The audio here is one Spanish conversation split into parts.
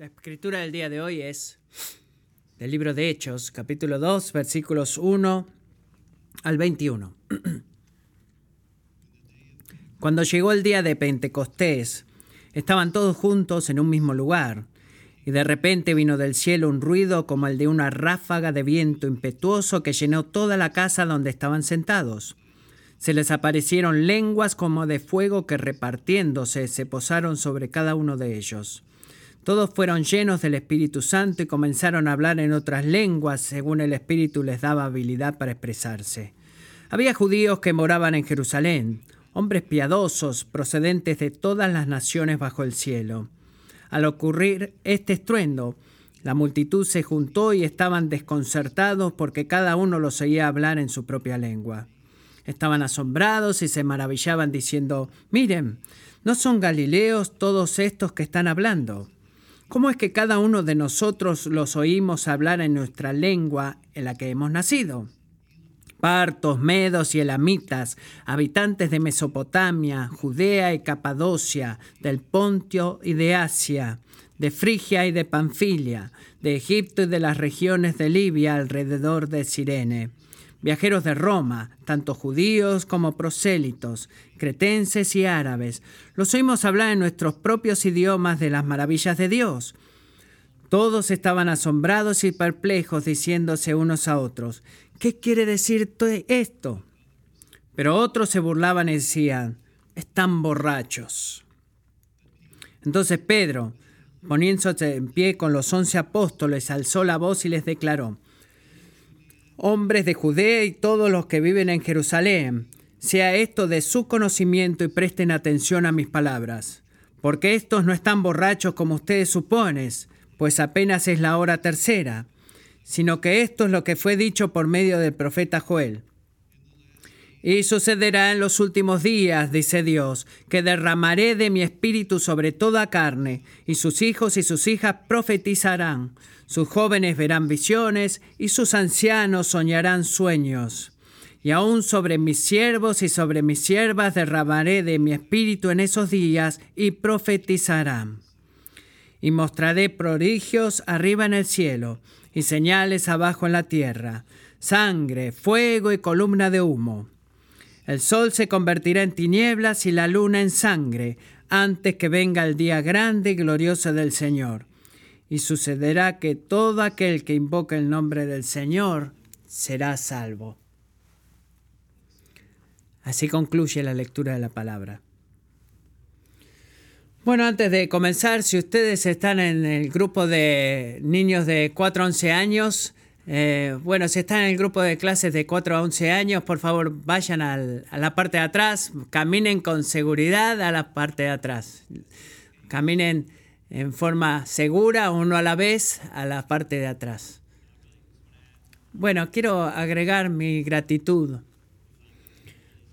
La escritura del día de hoy es del libro de Hechos, capítulo 2, versículos 1 al 21. Cuando llegó el día de Pentecostés, estaban todos juntos en un mismo lugar, y de repente vino del cielo un ruido como el de una ráfaga de viento impetuoso que llenó toda la casa donde estaban sentados. Se les aparecieron lenguas como de fuego que repartiéndose se posaron sobre cada uno de ellos. Todos fueron llenos del Espíritu Santo y comenzaron a hablar en otras lenguas según el Espíritu les daba habilidad para expresarse. Había judíos que moraban en Jerusalén, hombres piadosos procedentes de todas las naciones bajo el cielo. Al ocurrir este estruendo, la multitud se juntó y estaban desconcertados porque cada uno los oía hablar en su propia lengua. Estaban asombrados y se maravillaban diciendo, miren, ¿no son galileos todos estos que están hablando? ¿Cómo es que cada uno de nosotros los oímos hablar en nuestra lengua en la que hemos nacido? Partos, medos y elamitas, habitantes de Mesopotamia, Judea y Capadocia, del Pontio y de Asia, de Frigia y de Panfilia, de Egipto y de las regiones de Libia alrededor de Sirene viajeros de Roma, tanto judíos como prosélitos, cretenses y árabes, los oímos hablar en nuestros propios idiomas de las maravillas de Dios. Todos estaban asombrados y perplejos, diciéndose unos a otros, ¿qué quiere decir esto? Pero otros se burlaban y decían, están borrachos. Entonces Pedro, poniéndose en pie con los once apóstoles, alzó la voz y les declaró, hombres de Judea y todos los que viven en Jerusalén, sea esto de su conocimiento y presten atención a mis palabras, porque estos no están borrachos como ustedes suponen, pues apenas es la hora tercera, sino que esto es lo que fue dicho por medio del profeta Joel. Y sucederá en los últimos días, dice Dios, que derramaré de mi espíritu sobre toda carne, y sus hijos y sus hijas profetizarán, sus jóvenes verán visiones, y sus ancianos soñarán sueños. Y aún sobre mis siervos y sobre mis siervas derramaré de mi espíritu en esos días, y profetizarán. Y mostraré prodigios arriba en el cielo, y señales abajo en la tierra, sangre, fuego y columna de humo el sol se convertirá en tinieblas y la luna en sangre antes que venga el día grande y glorioso del Señor. Y sucederá que todo aquel que invoque el nombre del Señor será salvo. Así concluye la lectura de la palabra. Bueno, antes de comenzar, si ustedes están en el grupo de niños de 4 a 11 años, eh, bueno, si están en el grupo de clases de 4 a 11 años, por favor vayan a la parte de atrás, caminen con seguridad a la parte de atrás. Caminen en forma segura, uno a la vez, a la parte de atrás. Bueno, quiero agregar mi gratitud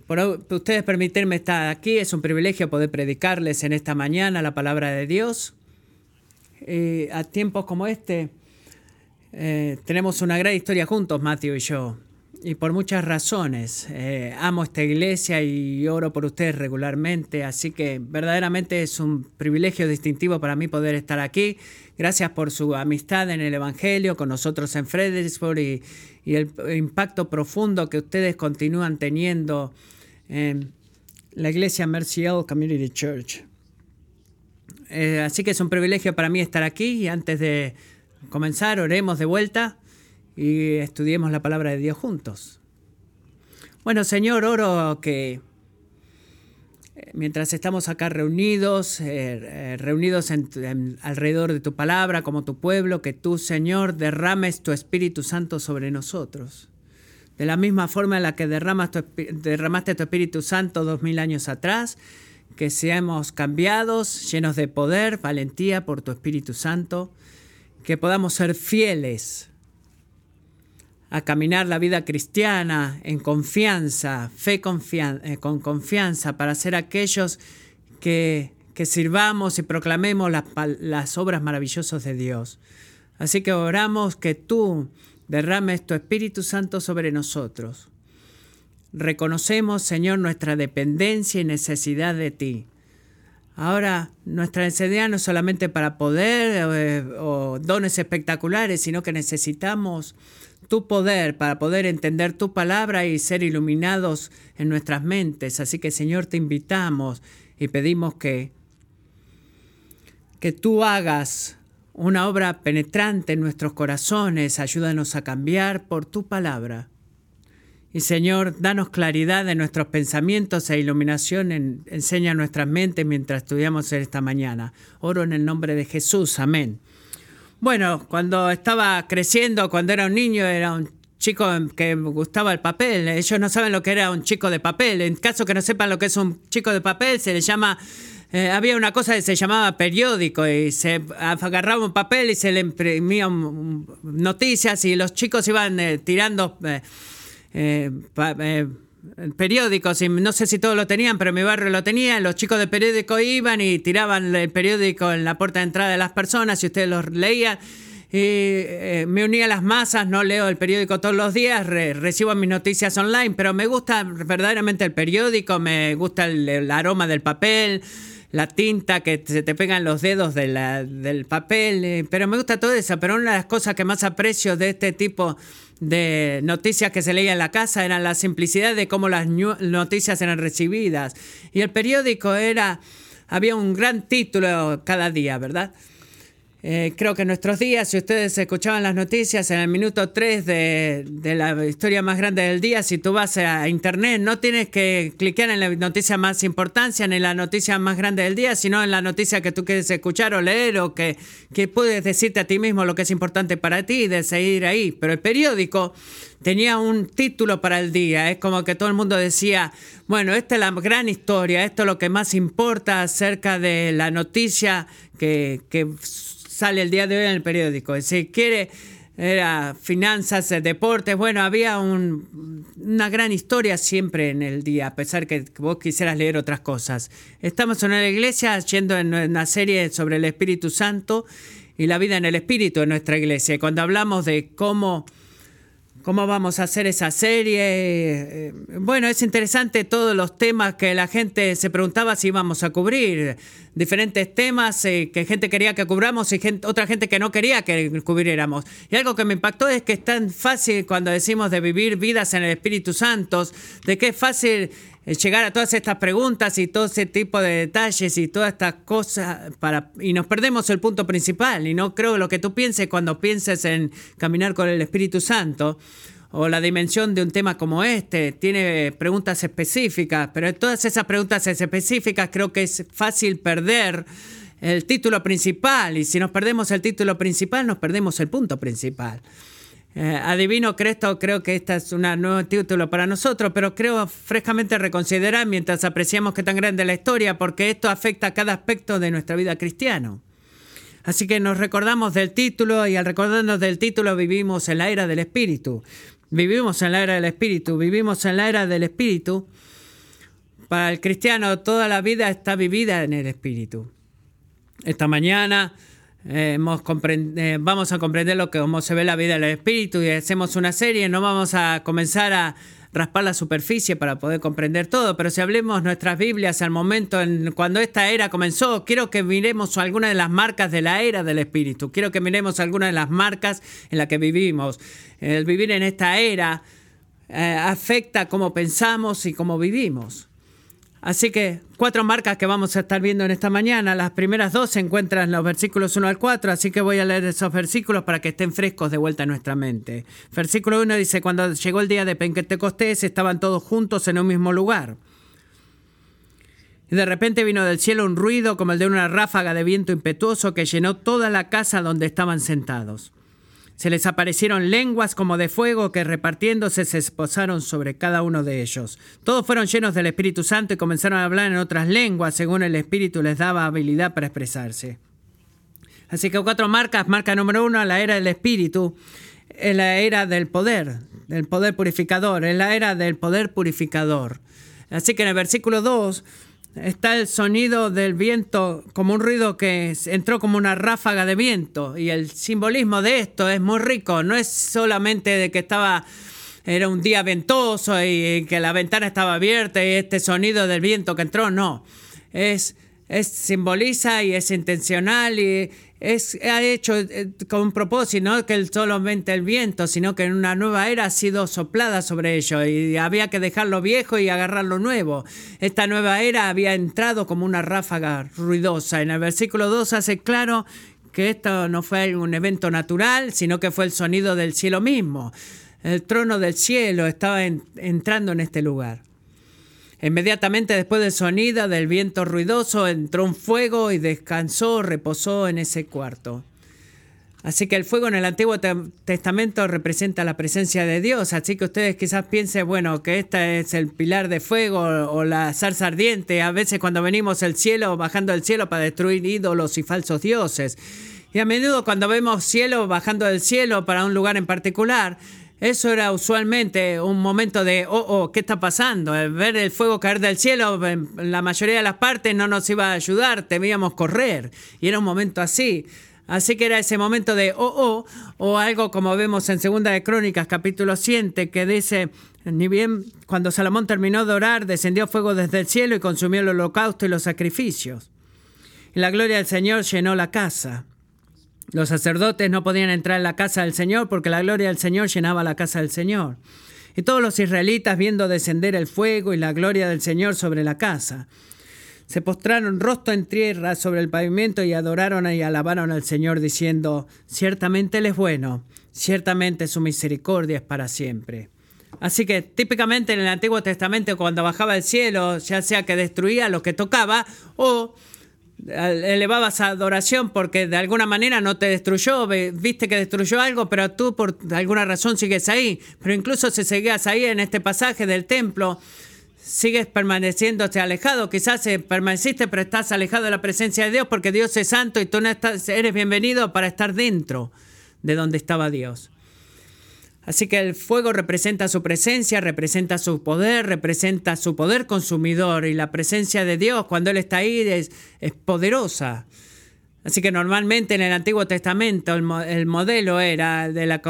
por ustedes permitirme estar aquí. Es un privilegio poder predicarles en esta mañana la palabra de Dios. Eh, a tiempos como este, eh, tenemos una gran historia juntos, Matthew y yo, y por muchas razones. Eh, amo esta iglesia y oro por ustedes regularmente, así que verdaderamente es un privilegio distintivo para mí poder estar aquí. Gracias por su amistad en el Evangelio con nosotros en Fredericksburg y, el impacto profundo que ustedes continúan teniendo en la iglesia Mercy Community Church. Eh, así que es un privilegio para mí estar aquí y antes de comenzar, oremos de vuelta y estudiemos la palabra de Dios juntos. Bueno, Señor, oro que eh, mientras estamos acá reunidos, eh, eh, reunidos alrededor de tu palabra como tu pueblo, que tú, Señor, derrames tu Espíritu Santo sobre nosotros. De la misma forma en la que derramas derramaste tu Espíritu Santo dos mil años atrás, que seamos cambiados, llenos de poder, valentía por tu Espíritu Santo que podamos ser fieles a caminar la vida cristiana en confianza, fe eh, con confianza, para ser aquellos que, que sirvamos y proclamemos las obras maravillosas de Dios. Así que oramos que tú derrames tu Espíritu Santo sobre nosotros. Reconocemos, Señor, nuestra dependencia y necesidad de ti. Ahora, nuestra enseñanza no es solamente para poder eh, o dones espectaculares, sino que necesitamos tu poder para poder entender tu palabra y ser iluminados en nuestras mentes. Así que, Señor, te invitamos y pedimos que, que tú hagas una obra penetrante en nuestros corazones. Ayúdanos a cambiar por tu palabra. Y Señor, danos claridad de nuestros pensamientos e iluminación, en, enseña nuestras mentes mientras estudiamos esta mañana. Oro en el nombre de Jesús, amén. Bueno, cuando estaba creciendo, cuando era un niño, era un chico que gustaba el papel. Ellos no saben lo que era un chico de papel. En caso que no sepan lo que es un chico de papel, se le llama... Eh, había una cosa que se llamaba periódico y se agarraba un papel y se le imprimían noticias y los chicos iban eh, tirando... Eh, eh, eh, periódicos, no sé si todos lo tenían, pero mi barrio lo tenía, los chicos de periódico iban y tiraban el periódico en la puerta de entrada de las personas y ustedes los leían. Y eh, me unía a las masas, no leo el periódico todos los días, recibo mis noticias online, pero me gusta verdaderamente el periódico, me gusta el, aroma del papel, la tinta que se te pegan los dedos del papel, pero me gusta todo eso, pero una de las cosas que más aprecio de este tipo de noticias que se leía en la casa eran la simplicidad de cómo las noticias eran recibidas. Y el periódico era, había un gran título cada día, ¿verdad? Eh, creo que en nuestros días, si ustedes escuchaban las noticias en el minuto 3 de, de, la historia más grande del día, si tú vas a internet, no tienes que clicar en la noticia más importancia, ni en la noticia más grande del día, sino en la noticia que tú quieres escuchar o leer o que, que puedes decirte a ti mismo lo que es importante para ti y de seguir ahí. Pero el periódico tenía un título para el día. Es como que todo el mundo decía, bueno, esta es la gran historia, esto es lo que más importa acerca de la noticia que, que sale el día de hoy en el periódico. Si quiere, era finanzas, eh, deportes, bueno, había una gran historia siempre en el día, a pesar que vos quisieras leer otras cosas. Estamos en la iglesia en una serie sobre el Espíritu Santo y la vida en el Espíritu en nuestra iglesia. Y cuando hablamos de cómo cómo vamos a hacer esa serie. Eh, bueno, es interesante todos los temas que la gente se preguntaba si íbamos a cubrir. Diferentes temas eh, que gente quería que cubramos y otra gente que no quería que cubriéramos. Y algo que me impactó es que es tan fácil cuando decimos de vivir vidas en el Espíritu Santo, de que es fácil llegar a todas estas preguntas y todo ese tipo de detalles y todas estas cosas para y nos perdemos el punto principal y no creo lo que tú pienses cuando pienses en caminar con el Espíritu Santo o la dimensión de un tema como este tiene preguntas específicas, pero todas esas preguntas específicas creo que es fácil perder el título principal y si nos perdemos el título principal nos perdemos el punto principal. Eh, adivino Cresto, creo que este es un nuevo título para nosotros, pero creo frescamente reconsiderar mientras apreciamos qué tan grande es la historia, porque esto afecta a cada aspecto de nuestra vida cristiana. Así que nos recordamos del título y al recordarnos del título vivimos en la era del Espíritu. Vivimos en la era del Espíritu, vivimos en la era del Espíritu. Para el cristiano toda la vida está vivida en el Espíritu. Esta mañana eh, eh, vamos a comprender lo que cómo se ve la vida del espíritu y hacemos una serie, no vamos a comenzar a raspar la superficie para poder comprender todo, pero si hablemos nuestras Biblias al momento en cuando esta era comenzó, quiero que miremos algunas de las marcas de la era del espíritu, quiero que miremos algunas de las marcas en las que vivimos. El vivir en esta era eh, afecta cómo pensamos y cómo vivimos. Así que cuatro marcas que vamos a estar viendo en esta mañana. Las primeras dos se encuentran en los versículos 1 al 4, así que voy a leer esos versículos para que estén frescos de vuelta en nuestra mente. Versículo 1 dice, cuando llegó el día de Pentecostés estaban todos juntos en un mismo lugar. Y de repente vino del cielo un ruido como el de una ráfaga de viento impetuoso que llenó toda la casa donde estaban sentados. Se les aparecieron lenguas como de fuego que repartiéndose se esposaron sobre cada uno de ellos. Todos fueron llenos del Espíritu Santo y comenzaron a hablar en otras lenguas según el Espíritu les daba habilidad para expresarse. Así que cuatro marcas. Marca número uno, la era del Espíritu, es la era del poder, del poder purificador, es la era del poder purificador. Así que en el versículo 2 está el sonido del viento como un ruido que entró como una ráfaga de viento y el simbolismo de esto es muy rico, no es solamente de que estaba era un día ventoso y que la ventana estaba abierta y este sonido del viento que entró, no. Es es, simboliza y es intencional y es ha hecho eh, con propósito, no que solamente el viento, sino que en una nueva era ha sido soplada sobre ello y había que dejar lo viejo y agarrar lo nuevo. Esta nueva era había entrado como una ráfaga ruidosa. En el versículo 2 hace claro que esto no fue un evento natural, sino que fue el sonido del cielo mismo. El trono del cielo estaba entrando en este lugar. Inmediatamente después del sonido del viento ruidoso entró un fuego y descansó, reposó en ese cuarto. Así que el fuego en el Antiguo Testamento representa la presencia de Dios. Así que ustedes quizás piensen, bueno, que este es el pilar de fuego o la zarza ardiente. A veces cuando venimos al cielo, bajando del cielo para destruir ídolos y falsos dioses. Y a menudo cuando vemos cielo bajando del cielo para un lugar en particular, eso era usualmente un momento de, oh, oh, ¿qué está pasando? ver el fuego caer del cielo, en la mayoría de las partes no nos iba a ayudar, temíamos correr. Y era un momento así. Así que era ese momento de, oh, oh, o algo como vemos en Segunda de Crónicas, capítulo 7, que dice, ni bien cuando Salomón terminó de orar, descendió fuego desde el cielo y consumió el holocausto y los sacrificios. Y la gloria del Señor llenó la casa. Los sacerdotes no podían entrar en la casa del Señor porque la gloria del Señor llenaba la casa del Señor. Y todos los israelitas viendo descender el fuego y la gloria del Señor sobre la casa, se postraron rostro en tierra sobre el pavimento y adoraron y alabaron al Señor diciendo, ciertamente Él es bueno, ciertamente su misericordia es para siempre. Así que típicamente en el Antiguo Testamento cuando bajaba el cielo, ya sea que destruía lo que tocaba o elevabas adoración porque de alguna manera no te destruyó, viste que destruyó algo, pero tú por alguna razón sigues ahí. Pero incluso si seguías ahí en este pasaje del templo, sigues permaneciéndote alejado. Quizás eh, permaneciste, pero estás alejado de la presencia de Dios porque Dios es santo y tú no estás, eres bienvenido para estar dentro de donde estaba Dios. Así que el fuego representa su presencia, representa su poder, representa su poder consumidor y la presencia de Dios cuando Él está ahí es, poderosa. Así que normalmente en el Antiguo Testamento el, modelo era de la,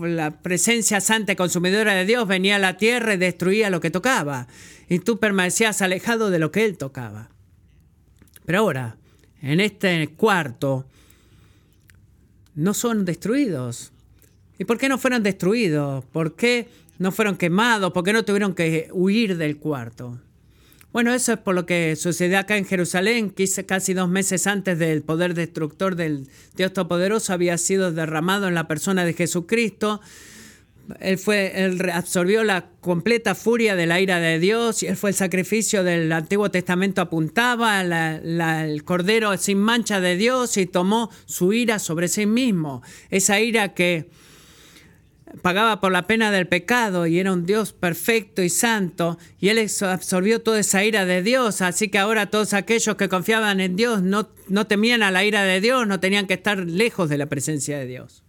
la, presencia santa y consumidora de Dios venía a la tierra y destruía lo que tocaba. Y tú permanecías alejado de lo que Él tocaba. Pero ahora, en este cuarto, no son destruidos. ¿Y por qué no fueron destruidos? ¿Por qué no fueron quemados? ¿Por qué no tuvieron que huir del cuarto? Bueno, eso es por lo que sucedió acá en Jerusalén, casi dos meses antes del poder destructor del Dios Todopoderoso había sido derramado en la persona de Jesucristo. Él, fue, él absorbió la completa furia de la ira de Dios y él fue el sacrificio del Antiguo Testamento apuntaba, el cordero sin mancha de Dios y tomó su ira sobre sí mismo. Esa ira que pagaba por la pena del pecado y era un Dios perfecto y santo, y él absorbió toda esa ira de Dios, así que ahora todos aquellos que confiaban en Dios no, no temían a la ira de Dios, no tenían que estar lejos de la presencia de Dios.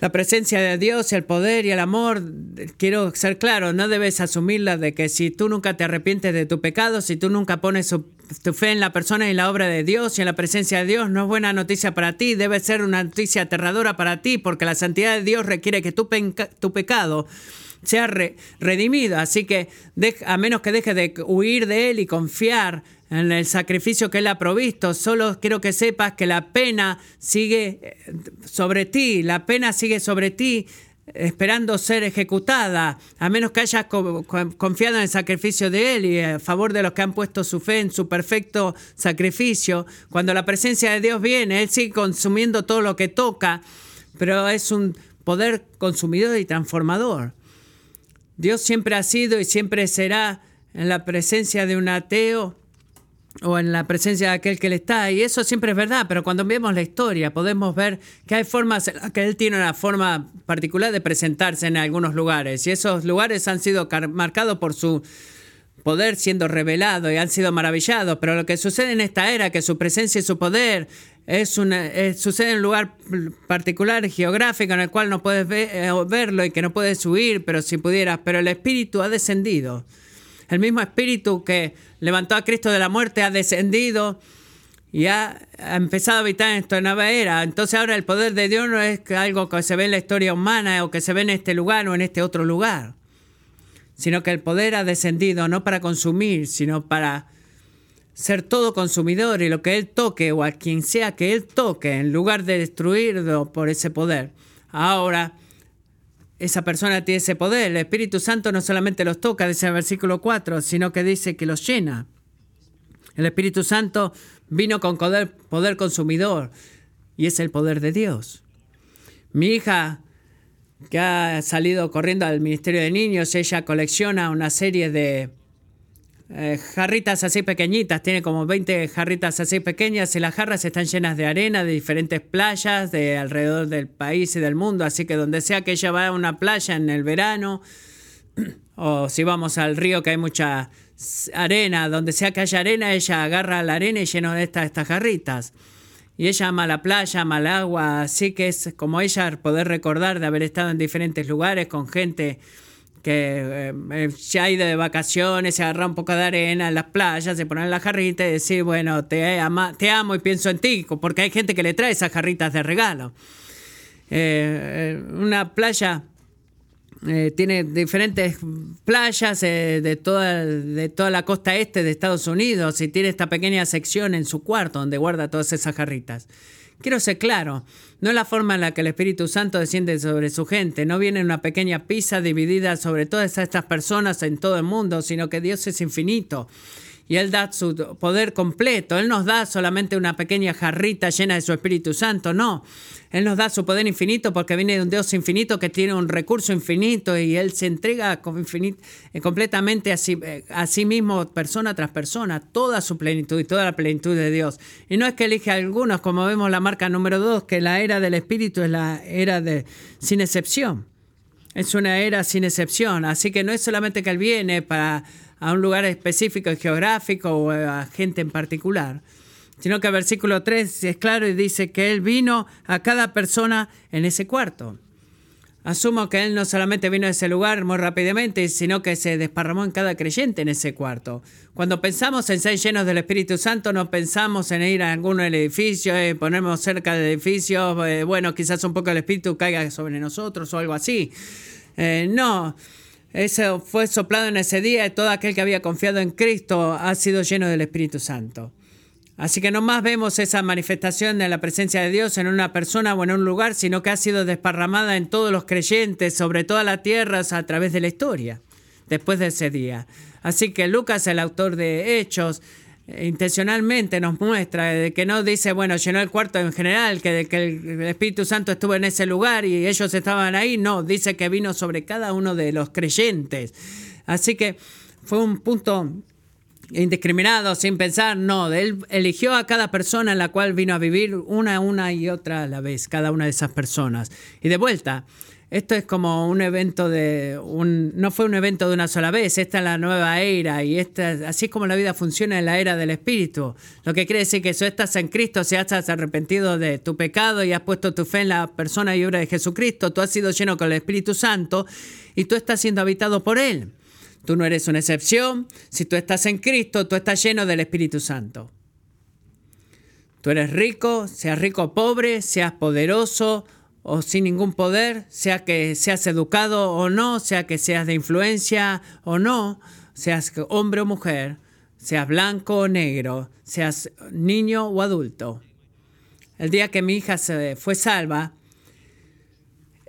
La presencia de Dios, el poder y el amor, quiero ser claro, no debes asumirla de que si tú nunca te arrepientes de tu pecado, si tú nunca pones tu fe en la persona y la obra de Dios y en la presencia de Dios, no es buena noticia para ti, debe ser una noticia aterradora para ti, porque la santidad de Dios requiere que tu, tu pecado sea redimido. Así que a menos que dejes de huir de Él y confiar en el sacrificio que Él ha provisto. Solo quiero que sepas que la pena sigue eh, sobre ti, la pena sigue sobre ti esperando ser ejecutada, a menos que hayas confiado en el sacrificio de Él y a favor de los que han puesto su fe en su perfecto sacrificio. Cuando la presencia de Dios viene, Él sigue consumiendo todo lo que toca, pero es un poder consumidor y transformador. Dios siempre ha sido y siempre será en la presencia de un ateo o en la presencia de aquel que le está. Y eso siempre es verdad, pero cuando vemos la historia podemos ver que hay formas que él tiene una forma particular de presentarse en algunos lugares. Y esos lugares han sido marcados por su poder siendo revelado y han sido maravillados. Pero lo que sucede en esta era, que su presencia y su poder es una, sucede en un lugar particular geográfico en el cual no puedes eh, verlo y que no puedes huir, pero si pudieras. Pero el Espíritu ha descendido. El mismo Espíritu que levantó a Cristo de la muerte, ha descendido y ha, empezado a habitar en esta nueva era. Entonces ahora el poder de Dios no es algo que se ve en la historia humana o que se ve en este lugar o en este otro lugar, sino que el poder ha descendido no para consumir, sino para ser todo consumidor y lo que Él toque o a quien sea que Él toque, en lugar de destruirlo por ese poder. Ahora, esa persona tiene ese poder. El Espíritu Santo no solamente los toca, dice el versículo 4, sino que dice que los llena. El Espíritu Santo vino con poder, poder consumidor y es el poder de Dios. Mi hija, que ha salido corriendo al Ministerio de Niños, ella colecciona una serie de eh, jarritas así pequeñitas, tiene como 20 jarritas así pequeñas y las jarras están llenas de arena de diferentes playas de alrededor del país y del mundo, así que donde sea que ella va a una playa en el verano, o si vamos al río que hay mucha arena, donde sea que haya arena, ella agarra la arena y llena de estas jarritas. Y ella ama la playa, ama el agua, así que es como ella poder recordar de haber estado en diferentes lugares con gente que eh, se ha ido de vacaciones, se agarra un poco de arena en las playas, se pone en la jarrita y decir, bueno, te, te amo y pienso en ti, porque hay gente que le trae esas jarritas de regalo. Eh, eh, una playa tiene diferentes playas de, toda, de toda la costa este de Estados Unidos y tiene esta pequeña sección en su cuarto donde guarda todas esas jarritas. Quiero ser claro, no es la forma en la que el Espíritu Santo desciende sobre su gente, no viene una pequeña pizza dividida sobre todas estas personas en todo el mundo, sino que Dios es infinito y Él da su poder completo. Él nos da solamente una pequeña jarrita llena de su Espíritu Santo, no. Él nos da su poder infinito porque viene de un Dios infinito que tiene un recurso infinito y Él se entrega eh, completamente a sí, eh, a sí mismo, persona tras persona, toda su plenitud y toda la plenitud de Dios. Y no es que elige a algunos, como vemos la marca número dos, que la era del Espíritu es la era de sin excepción. Es una era sin excepción. Así que no es solamente que Él viene para a un lugar específico geográfico o a gente en particular, sino que el versículo 3 es claro y dice que Él vino a cada persona en ese cuarto. Asumo que Él no solamente vino a ese lugar muy rápidamente, sino que se desparramó en cada creyente en ese cuarto. Cuando pensamos en ser llenos del Espíritu Santo, no pensamos en ir a alguno del edificio, eh, ponernos cerca del edificio, eh, bueno, quizás un poco el Espíritu caiga sobre nosotros o algo así. Eh, no, eso fue soplado en ese día y todo aquel que había confiado en Cristo ha sido lleno del Espíritu Santo. Así que no más vemos esa manifestación de la presencia de Dios en una persona o en un lugar, sino que ha sido desparramada en todos los creyentes, sobre toda la tierra, a través de la historia, después de ese día. Así que Lucas, el autor de Hechos, intencionalmente nos muestra que no dice, bueno, llenó el cuarto en general, que, que el Espíritu Santo estuvo en ese lugar y ellos estaban ahí, no, dice que vino sobre cada uno de los creyentes. Así que fue un punto indiscriminado, sin pensar, no, él eligió a cada persona en la cual vino a vivir una, una y otra a la vez, cada una de esas personas. Y de vuelta, esto es como un evento de un no fue un evento de una sola vez, esta es la nueva era y esta así es como la vida funciona en la era del espíritu. Lo que quiere decir que si estás en Cristo, si has arrepentido de tu pecado y has puesto tu fe en la persona y obra de Jesucristo, tú has sido lleno con el Espíritu Santo y tú estás siendo habitado por él. Tú no eres una excepción. Si tú estás en Cristo, tú estás lleno del Espíritu Santo. Tú eres rico, seas rico o pobre, seas poderoso o sin ningún poder, sea que seas educado o no, sea que seas de influencia o no, seas hombre o mujer, seas blanco o negro, seas niño o adulto. El día que mi hija se fue salva,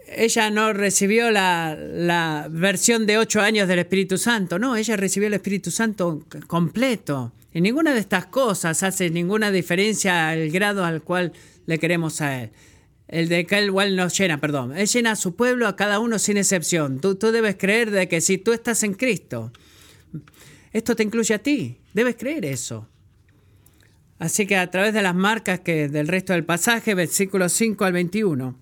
ella no recibió la, la, versión de ocho años del Espíritu Santo, no, ella recibió el Espíritu Santo completo. Y ninguna de estas cosas hace ninguna diferencia al grado al cual le queremos a Él el de que él igual nos llena, perdón. Él llena a su pueblo, a cada uno sin excepción. Tú, tú debes creer de que si tú estás en Cristo, esto te incluye a ti. Debes creer eso. Así que a través de las marcas que del resto del pasaje, versículos 5 al 21.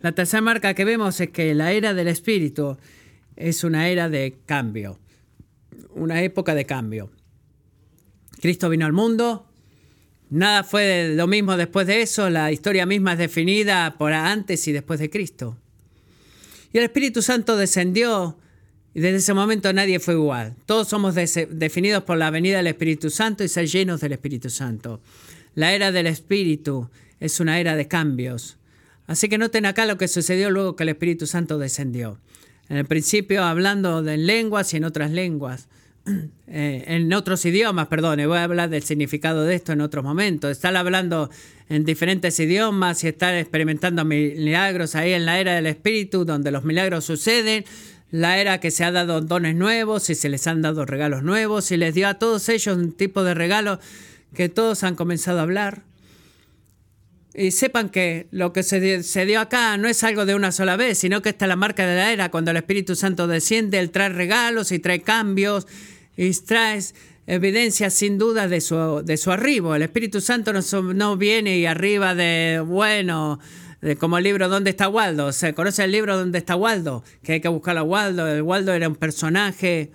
La tercera marca que vemos es que la era del Espíritu es una era de cambio, una época de cambio. Cristo vino al mundo, Nada fue lo mismo después de eso, la historia misma es definida por antes y después de Cristo. Y el Espíritu Santo descendió y desde ese momento nadie fue igual. Todos somos definidos por la venida del Espíritu Santo y ser llenos del Espíritu Santo. La era del Espíritu es una era de cambios. Así que noten acá lo que sucedió luego que el Espíritu Santo descendió. En el principio hablando de lenguas y en otras lenguas. eh, en otros idiomas, perdón, voy a hablar del significado de esto en otros momentos. Están hablando en diferentes idiomas y están experimentando milagros ahí en la era del Espíritu, donde los milagros suceden, la era que se ha dado dones nuevos y se les han dado regalos nuevos y les dio a todos ellos un tipo de regalo que todos han comenzado a hablar. Y sepan que lo que se, dio acá no es algo de una sola vez, sino que está la marca de la era. Cuando el Espíritu Santo desciende, Él trae regalos y trae cambios y trae evidencias sin duda de su, de su arribo. El Espíritu Santo no, no viene y arriba de, bueno, de, como el libro ¿Dónde está Waldo? ¿Se conoce el libro ¿Dónde está Waldo? Que hay que buscar a Waldo. El Waldo era un personaje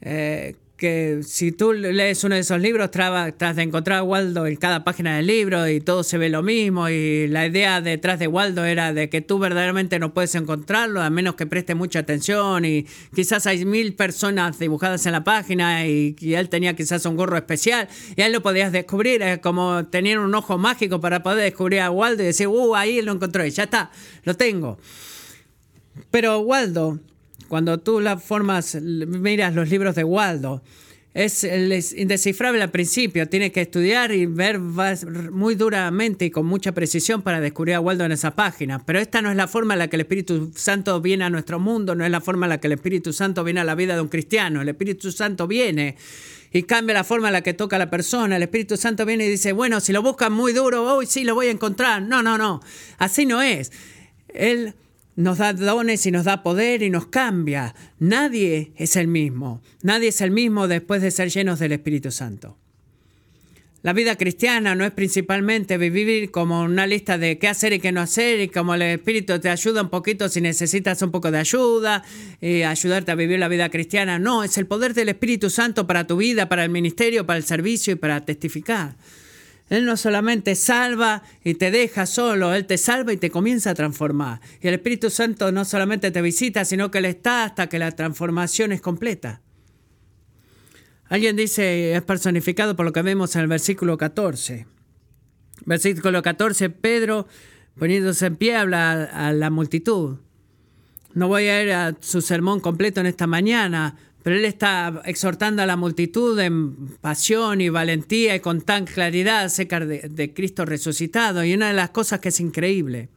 eh, que si tú lees uno de esos libros, tras de encontrar a Waldo en cada página del libro y todo se ve lo mismo y la idea detrás de Waldo era de que tú verdaderamente no puedes encontrarlo a menos que preste mucha atención y quizás hay mil personas dibujadas en la página y, él tenía quizás un gorro especial y ahí lo podías descubrir, es como tener un ojo mágico para poder descubrir a Waldo y decir, uh, ahí lo encontré, ya está, lo tengo. Pero Waldo cuando tú la formas, miras los libros de Waldo, es, indescifrable al principio. Tienes que estudiar y ver muy duramente y con mucha precisión para descubrir a Waldo en esa página. Pero esta no es la forma en la que el Espíritu Santo viene a nuestro mundo, no es la forma en la que el Espíritu Santo viene a la vida de un cristiano. El Espíritu Santo viene y cambia la forma en la que toca a la persona. El Espíritu Santo viene y dice, bueno, si lo buscan muy duro, hoy sí lo voy a encontrar. No, no, no. Así no es. Él nos da dones y nos da poder y nos cambia. Nadie es el mismo. Nadie es el mismo después de ser llenos del Espíritu Santo. La vida cristiana no es principalmente vivir como una lista de qué hacer y qué no hacer y como el Espíritu te ayuda un poquito si necesitas un poco de ayuda y ayudarte a vivir la vida cristiana. No, es el poder del Espíritu Santo para tu vida, para el ministerio, para el servicio y para testificar. Él no solamente salva y te deja solo, Él te salva y te comienza a transformar. Y el Espíritu Santo no solamente te visita, sino que Él está hasta que la transformación es completa. Alguien dice, es personificado por lo que vemos en el versículo 14. Versículo 14, Pedro poniéndose en pie habla a la multitud. No voy a ir a su sermón completo en esta mañana, pero él está exhortando a la multitud en pasión y valentía y con tan claridad acerca de, Cristo resucitado. Y una de las cosas que es increíble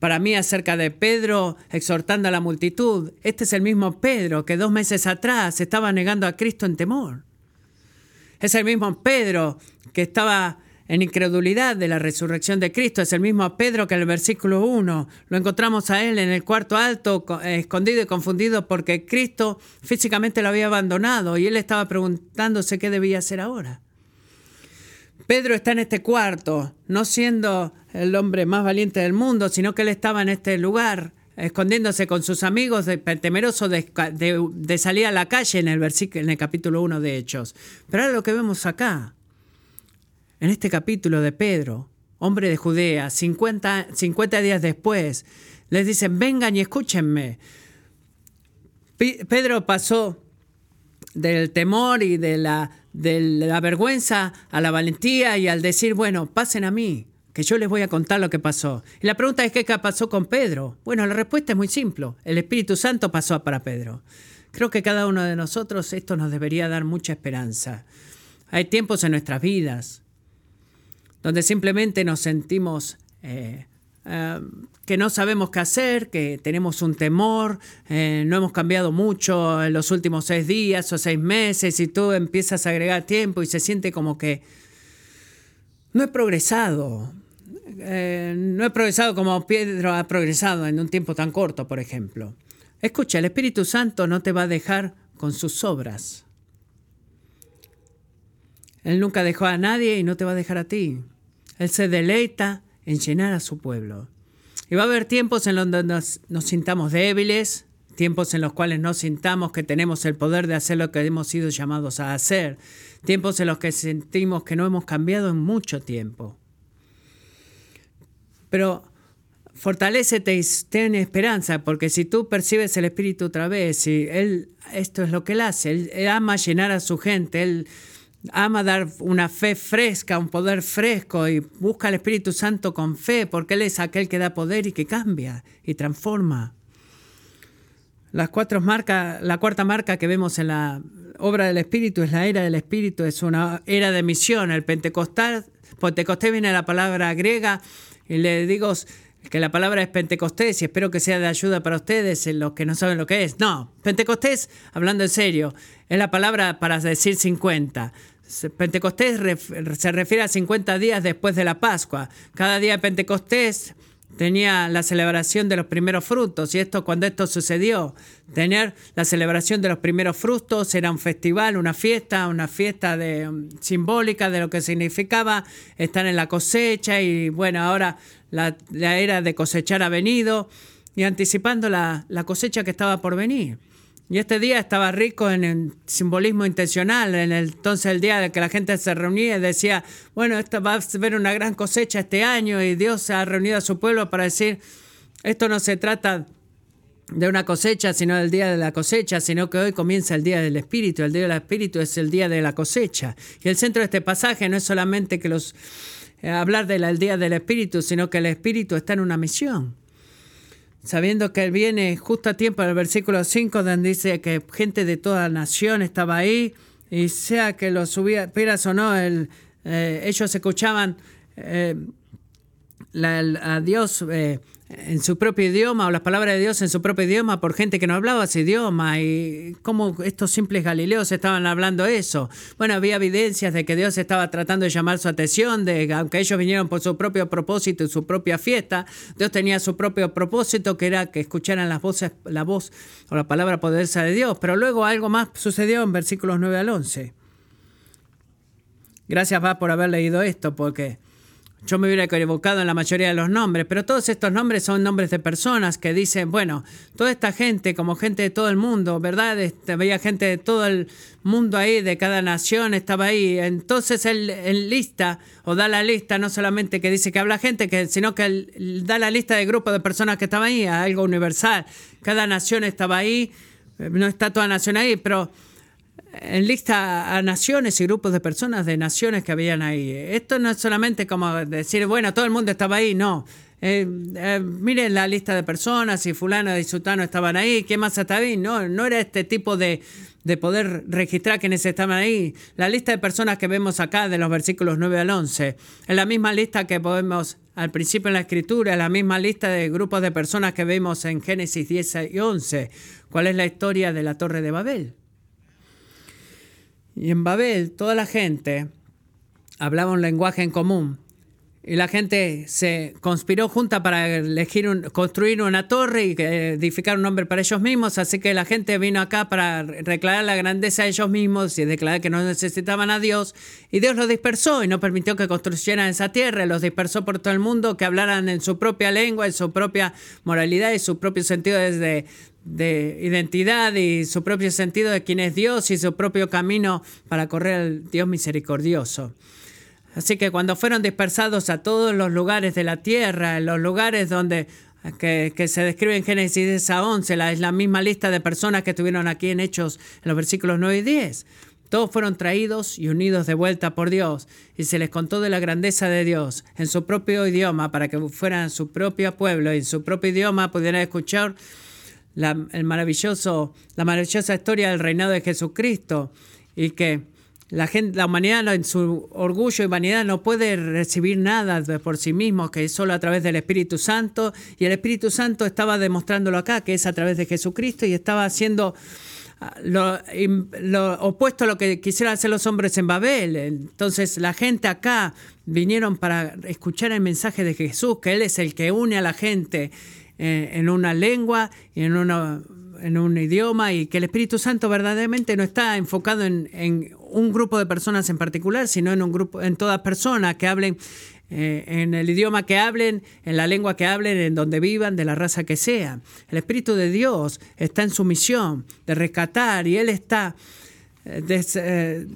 para mí acerca de Pedro exhortando a la multitud, este es el mismo Pedro que dos meses atrás estaba negando a Cristo en temor. Es el mismo Pedro que estaba en incredulidad de la resurrección de Cristo. Es el mismo Pedro que en el versículo 1 lo encontramos a él en el cuarto alto, escondido y confundido porque Cristo físicamente lo había abandonado y él estaba preguntándose qué debía hacer ahora. Pedro está en este cuarto, no siendo el hombre más valiente del mundo, sino que él estaba en este lugar, escondiéndose con sus amigos, temeroso de, de, salir a la calle en el, en el capítulo 1 de Hechos. Pero ahora lo que vemos acá en este capítulo de Pedro, hombre de Judea, 50, 50 días después, les dicen, vengan y escúchenme. Pedro pasó del temor y de la, de la vergüenza a la valentía y al decir, bueno, pasen a mí, que yo les voy a contar lo que pasó. Y la pregunta es, ¿qué pasó con Pedro? Bueno, la respuesta es muy simple. El Espíritu Santo pasó para Pedro. Creo que cada uno de nosotros esto nos debería dar mucha esperanza. Hay tiempos en nuestras vidas donde simplemente nos sentimos eh, eh, que no sabemos qué hacer, que tenemos un temor, eh, no hemos cambiado mucho en los últimos seis días o seis meses y tú empiezas a agregar tiempo y se siente como que no he progresado. no he progresado como Pedro ha progresado en un tiempo tan corto, por ejemplo. Escucha, el Espíritu Santo no te va a dejar con sus obras. Él nunca dejó a nadie y no te va a dejar a ti. Él se deleita en llenar a su pueblo. Y va a haber tiempos en los que nos, sintamos débiles, tiempos en los cuales no sintamos que tenemos el poder de hacer lo que hemos sido llamados a hacer, tiempos en los que sentimos que no hemos cambiado en mucho tiempo. Pero fortalecete y ten esperanza, porque si tú percibes el Espíritu otra vez, y Él, esto es lo que Él hace, él ama llenar a su gente, Él ama dar una fe fresca, un poder fresco y busca al Espíritu Santo con fe, porque Él es aquel que da poder y que cambia y transforma. Las cuatro marcas, la cuarta marca que vemos en la obra del Espíritu es la era del Espíritu, es una era de misión. El Pentecostal, Pentecostés viene de la palabra griega y le digo que la palabra es Pentecostés y espero que sea de ayuda para ustedes, los que no saben lo que es. No, Pentecostés, hablando en serio, es la palabra para decir 50. Pentecostés se refiere a 50 días después de la Pascua. Cada día de Pentecostés tenía la celebración de los primeros frutos y esto cuando esto sucedió, tener la celebración de los primeros frutos era un festival, una fiesta, una fiesta de, um, simbólica de lo que significaba estar en la cosecha y bueno, ahora la, era de cosechar ha venido y anticipando la cosecha que estaba por venir. Y este día estaba rico en simbolismo intencional, en el, entonces el día de que la gente se reunía y decía, bueno, esto va a haber una gran cosecha este año y Dios ha reunido a su pueblo para decir, esto no se trata de una cosecha, sino del día de la cosecha, sino que hoy comienza el día del Espíritu. El día del Espíritu es el día de la cosecha. Y el centro de este pasaje no es solamente que los eh, hablar del día del Espíritu, sino que el Espíritu está en una misión sabiendo que él viene justo a tiempo, en el versículo 5, donde dice que gente de toda nación estaba ahí, y sea que lo supieras o no, el, eh, ellos escuchaban eh, a Dios eh, en su propio idioma o las palabras de Dios en su propio idioma por gente que no hablaba ese idioma y cómo estos simples galileos estaban hablando eso. Bueno, había evidencias de que Dios estaba tratando de llamar su atención, de que aunque ellos vinieron por su propio propósito y su propia fiesta, Dios tenía su propio propósito que era que escucharan las voces, la voz o la palabra poderosa de Dios. Pero luego algo más sucedió en versículos 9 al 11. Gracias va por haber leído esto porque yo me hubiera equivocado en la mayoría de los nombres, pero todos estos nombres son nombres de personas que dicen, bueno, toda esta gente, como gente de todo el mundo, ¿verdad? Este, había gente de todo el mundo ahí, de cada nación estaba ahí. Entonces él, lista, o da la lista, no solamente que dice que habla gente, que, sino que él da la lista de grupos de personas que estaban ahí, algo universal. Cada nación estaba ahí, no está toda nación ahí, pero en lista a naciones y grupos de personas de naciones que habían ahí. Esto no es solamente como decir, bueno, todo el mundo estaba ahí, no. Eh, eh, miren la lista de personas, y fulano y sultano estaban ahí, ¿qué más estaba ahí? No, no era este tipo de, de poder registrar quienes estaban ahí. La lista de personas que vemos acá de los versículos 9 al 11 es la misma lista que podemos al principio en la escritura, es la misma lista de grupos de personas que vemos en Génesis 10 y 11. ¿Cuál es la historia de la Torre de Babel? Y en Babel toda la gente hablaba un lenguaje en común. Y la gente se conspiró junta para elegir construir una torre y edificar un nombre para ellos mismos. Así que la gente vino acá para declarar la grandeza de ellos mismos y declarar que no necesitaban a Dios. Y Dios los dispersó y no permitió que construyeran esa tierra. Los dispersó por todo el mundo, que hablaran en su propia lengua, en su propia moralidad y su propio sentido de identidad y su propio sentido de quién es Dios y su propio camino para correr al Dios misericordioso. Así que cuando fueron dispersados a todos los lugares de la tierra, en los lugares donde que, se describe en Génesis a 11, la, es la misma lista de personas que estuvieron aquí en Hechos en los versículos 9 y 10. Todos fueron traídos y unidos de vuelta por Dios y se les contó de la grandeza de Dios en su propio idioma para que fueran su propio pueblo y en su propio idioma pudieran escuchar la, el maravilloso, la maravillosa historia del reinado de Jesucristo y que la, gente, la humanidad en su orgullo y vanidad no puede recibir nada por sí mismo, que es solo a través del Espíritu Santo. Y el Espíritu Santo estaba demostrándolo acá, que es a través de Jesucristo, y estaba haciendo ah, lo, opuesto a lo que quisieran hacer los hombres en Babel. Entonces la gente acá vinieron para escuchar el mensaje de Jesús, que Él es el que une a la gente eh, en una lengua y en, en un idioma y que el Espíritu Santo verdaderamente no está enfocado en, un grupo de personas en particular, sino en un grupo, en todas personas que hablen eh, en el idioma que hablen, en la lengua que hablen, en donde vivan, de la raza que sea. El Espíritu de Dios está en su misión de rescatar y Él está eh,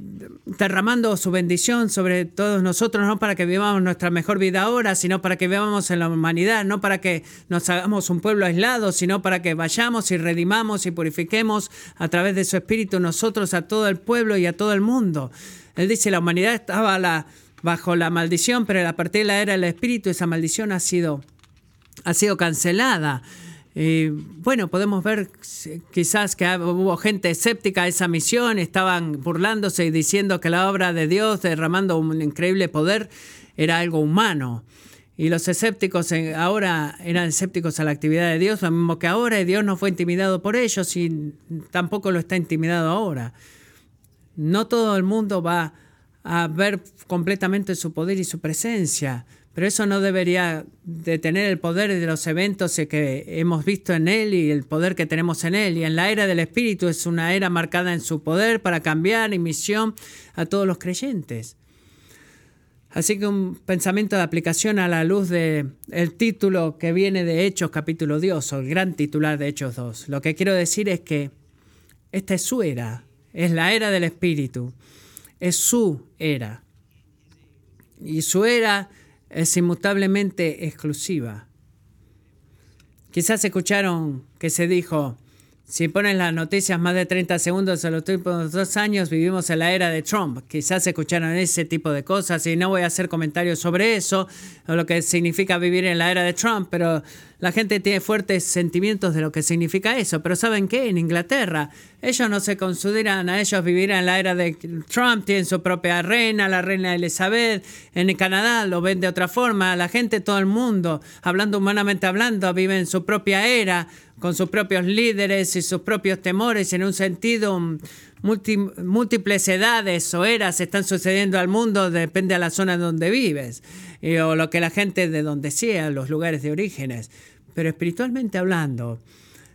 derramando su bendición sobre todos nosotros, no para que vivamos nuestra mejor vida ahora, sino para que vivamos en la humanidad, no para que nos hagamos un pueblo aislado, sino para que vayamos y redimamos y purifiquemos a través de su espíritu nosotros a todo el pueblo y a todo el mundo. Él dice, la humanidad estaba bajo la maldición, pero a partir de la era del espíritu esa maldición ha sido, ha sido cancelada. Y bueno, podemos ver quizás que hubo gente escéptica a esa misión, estaban burlándose y diciendo que la obra de Dios derramando un increíble poder era algo humano. Y los escépticos ahora eran escépticos a la actividad de Dios, lo mismo que ahora, y Dios no fue intimidado por ellos y tampoco lo está intimidado ahora. No todo el mundo va a ver completamente su poder y su presencia, pero eso no debería detener el poder de los eventos que hemos visto en Él y el poder que tenemos en Él. Y en la era del Espíritu es una era marcada en su poder para cambiar y misión a todos los creyentes. Así que un pensamiento de aplicación a la luz del el título que viene de Hechos capítulo 2, o el gran titular de Hechos 2. Lo que quiero decir es que esta es su era, es la era del Espíritu, es su era. Y su era es inmutablemente exclusiva. Quizás escucharon que se dijo, si ponen las noticias más de 30 segundos en los últimos dos años, vivimos en la era de Trump. Quizás escucharon ese tipo de cosas y no voy a hacer comentarios sobre eso, o lo que significa vivir en la era de Trump, pero la gente tiene fuertes sentimientos de lo que significa eso. Pero ¿saben qué? En Inglaterra, ellos no se consideran a ellos vivir en la era de Trump, tienen su propia reina, la reina Elizabeth. En Canadá lo ven de otra forma. La gente, todo el mundo, hablando humanamente hablando, vive en su propia era con sus propios líderes y sus propios temores, en un sentido múltiples edades o eras están sucediendo al mundo, depende de la zona donde vives, o lo que la gente de donde sea, los lugares de orígenes. Pero espiritualmente hablando,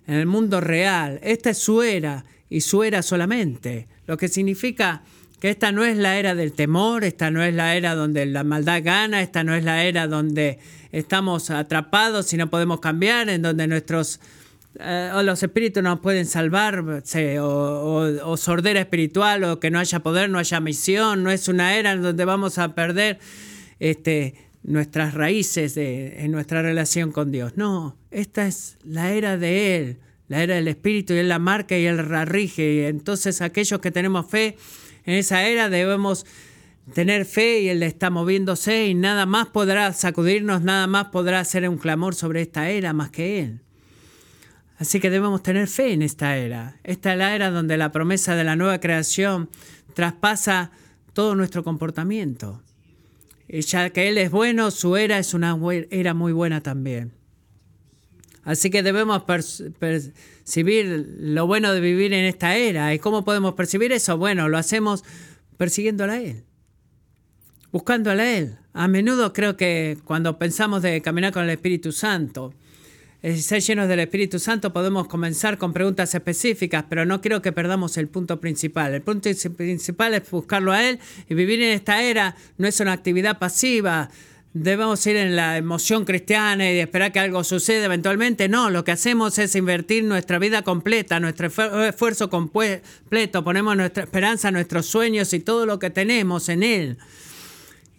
en el mundo real, esta es su era y su era solamente, lo que significa que esta no es la era del temor, esta no es la era donde la maldad gana, esta no es la era donde estamos atrapados y no podemos cambiar, en donde nuestros eh, o los espíritus nos pueden salvar, o, sordera espiritual, o que no haya poder, no haya misión, no es una era en donde vamos a perder este, nuestras raíces en nuestra relación con Dios. No, esta es la era de Él, la era del Espíritu, y Él la marca y Él rige. Y entonces aquellos que tenemos fe en esa era debemos tener fe y Él está moviéndose y nada más podrá sacudirnos, nada más podrá hacer un clamor sobre esta era más que Él. Así que debemos tener fe en esta era. Esta es la era donde la promesa de la nueva creación traspasa todo nuestro comportamiento. Ya que Él es bueno, su era es una era muy buena también. Así que debemos percibir lo bueno de vivir en esta era. ¿Y cómo podemos percibir eso? Bueno, lo hacemos persiguiéndola a Él, buscándola a Él. A menudo creo que cuando pensamos de caminar con el Espíritu Santo, ser llenos del Espíritu Santo, podemos comenzar con preguntas específicas, pero no quiero que perdamos el punto principal. El punto principal es buscarlo a Él y vivir en esta era no es una actividad pasiva. Debemos ir en la emoción cristiana y esperar que algo suceda eventualmente. No, lo que hacemos es invertir nuestra vida completa, nuestro esfuerzo completo, ponemos nuestra esperanza, nuestros sueños y todo lo que tenemos en Él.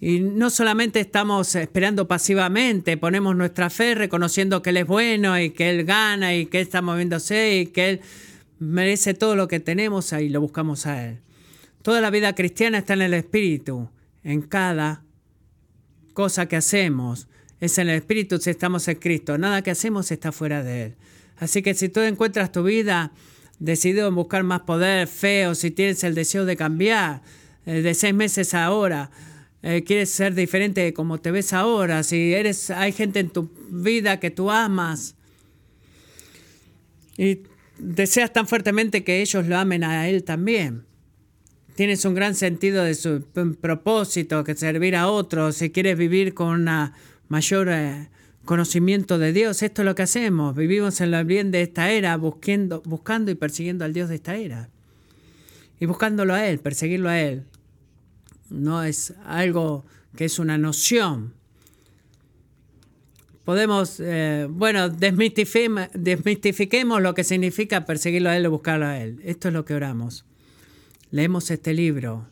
Y no solamente estamos esperando pasivamente, ponemos nuestra fe reconociendo que Él es bueno y que Él gana y que Él está moviéndose y que Él merece todo lo que tenemos y lo buscamos a Él. Toda la vida cristiana está en el Espíritu, en cada cosa que hacemos. Es en el Espíritu si estamos en Cristo. Nada que hacemos está fuera de Él. Así que si tú encuentras tu vida decidido en buscar más poder, fe, o si tienes el deseo de cambiar eh, de seis meses a ahora, eh, quieres ser diferente como te ves ahora, si eres, hay gente en tu vida que tú amas y deseas tan fuertemente que ellos lo amen a él también. Tienes un gran sentido de su propósito, que servir a otros, si quieres vivir con un mayor eh, conocimiento de Dios, esto es lo que hacemos, vivimos en el bien de esta era, buscando, buscando y persiguiendo al Dios de esta era. Y buscándolo a Él, perseguirlo a Él no es algo que es una noción. Podemos, eh, bueno, desmistifiquemos lo que significa perseguirlo a Él o buscarlo a Él. Esto es lo que oramos. Leemos este libro.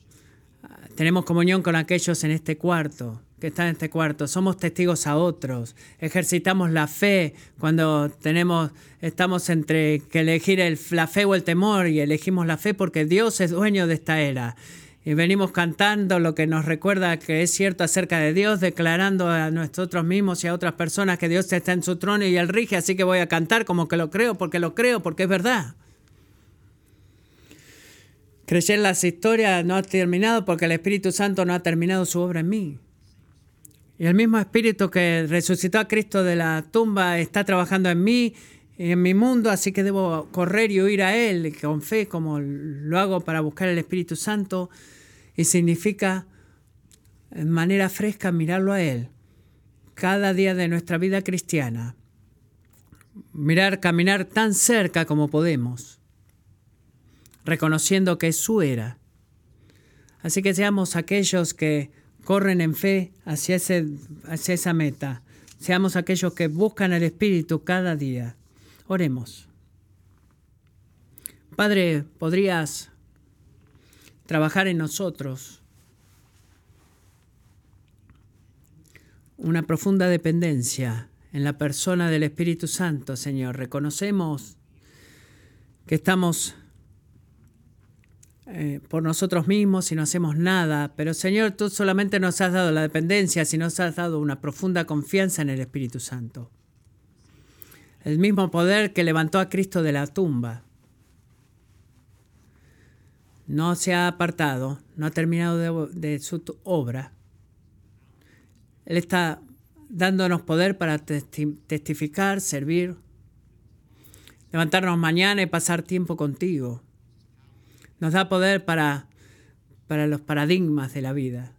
Tenemos comunión con aquellos en este cuarto, que están en este cuarto. Somos testigos a otros. Ejercitamos la fe cuando tenemos, estamos entre que elegir el, la fe o el temor y elegimos la fe porque Dios es dueño de esta era y venimos cantando lo que nos recuerda que es cierto acerca de Dios, declarando a nosotros mismos y a otras personas que Dios está en su trono y Él rige, así que voy a cantar como que lo creo, porque lo creo, porque es verdad. Creer las historias no ha terminado porque el Espíritu Santo no ha terminado su obra en mí. Y el mismo Espíritu que resucitó a Cristo de la tumba está trabajando en mí en mi mundo, así que debo correr y huir a Él con fe, como lo hago para buscar el Espíritu Santo, y significa en manera fresca mirarlo a Él cada día de nuestra vida cristiana. Mirar, caminar tan cerca como podemos, reconociendo que es su era. Así que seamos aquellos que corren en fe hacia, ese, hacia esa meta. Seamos aquellos que buscan el Espíritu cada día. Oremos. Padre, ¿podrías trabajar en nosotros una profunda dependencia en la persona del Espíritu Santo, Señor? Reconocemos que estamos eh, por nosotros mismos y no hacemos nada, pero Señor, tú solamente nos has dado la dependencia, si nos has dado una profunda confianza en el Espíritu Santo el mismo poder que levantó a Cristo de la tumba. No se ha apartado, no ha terminado de, su obra. Él está dándonos poder para testificar, servir, levantarnos mañana y pasar tiempo contigo. Nos da poder para, para los paradigmas de la vida,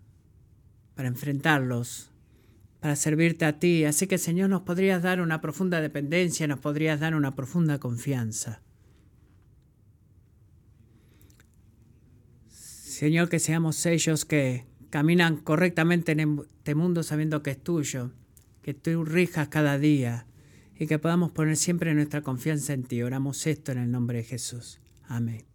para enfrentarlos, para servirte a ti. Así que Señor, nos podrías dar una profunda dependencia, nos podrías dar una profunda confianza. Señor, que seamos ellos que caminan correctamente en este mundo sabiendo que es tuyo, que tú rijas cada día y que podamos poner siempre nuestra confianza en ti. Oramos esto en el nombre de Jesús. Amén.